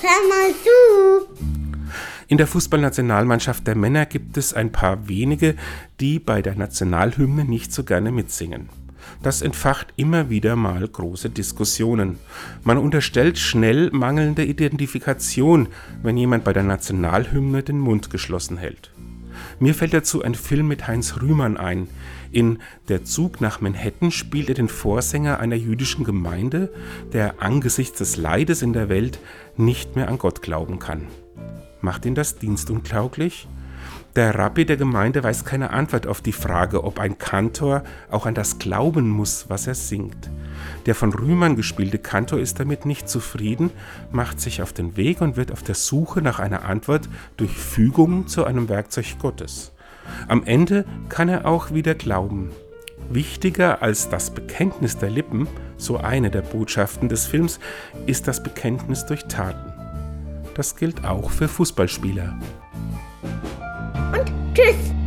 Hör mal zu. In der Fußballnationalmannschaft der Männer gibt es ein paar wenige, die bei der Nationalhymne nicht so gerne mitsingen. Das entfacht immer wieder mal große Diskussionen. Man unterstellt schnell mangelnde Identifikation, wenn jemand bei der Nationalhymne den Mund geschlossen hält. Mir fällt dazu ein Film mit Heinz Rühmann ein. In Der Zug nach Manhattan spielt er den Vorsänger einer jüdischen Gemeinde, der angesichts des Leides in der Welt nicht mehr an Gott glauben kann. Macht ihn das dienstuntauglich? Der Rabbi der Gemeinde weiß keine Antwort auf die Frage, ob ein Kantor auch an das glauben muss, was er singt. Der von Rühmann gespielte Kantor ist damit nicht zufrieden, macht sich auf den Weg und wird auf der Suche nach einer Antwort durch Fügung zu einem Werkzeug Gottes. Am Ende kann er auch wieder glauben. Wichtiger als das Bekenntnis der Lippen, so eine der Botschaften des Films, ist das Bekenntnis durch Taten. Das gilt auch für Fußballspieler. 这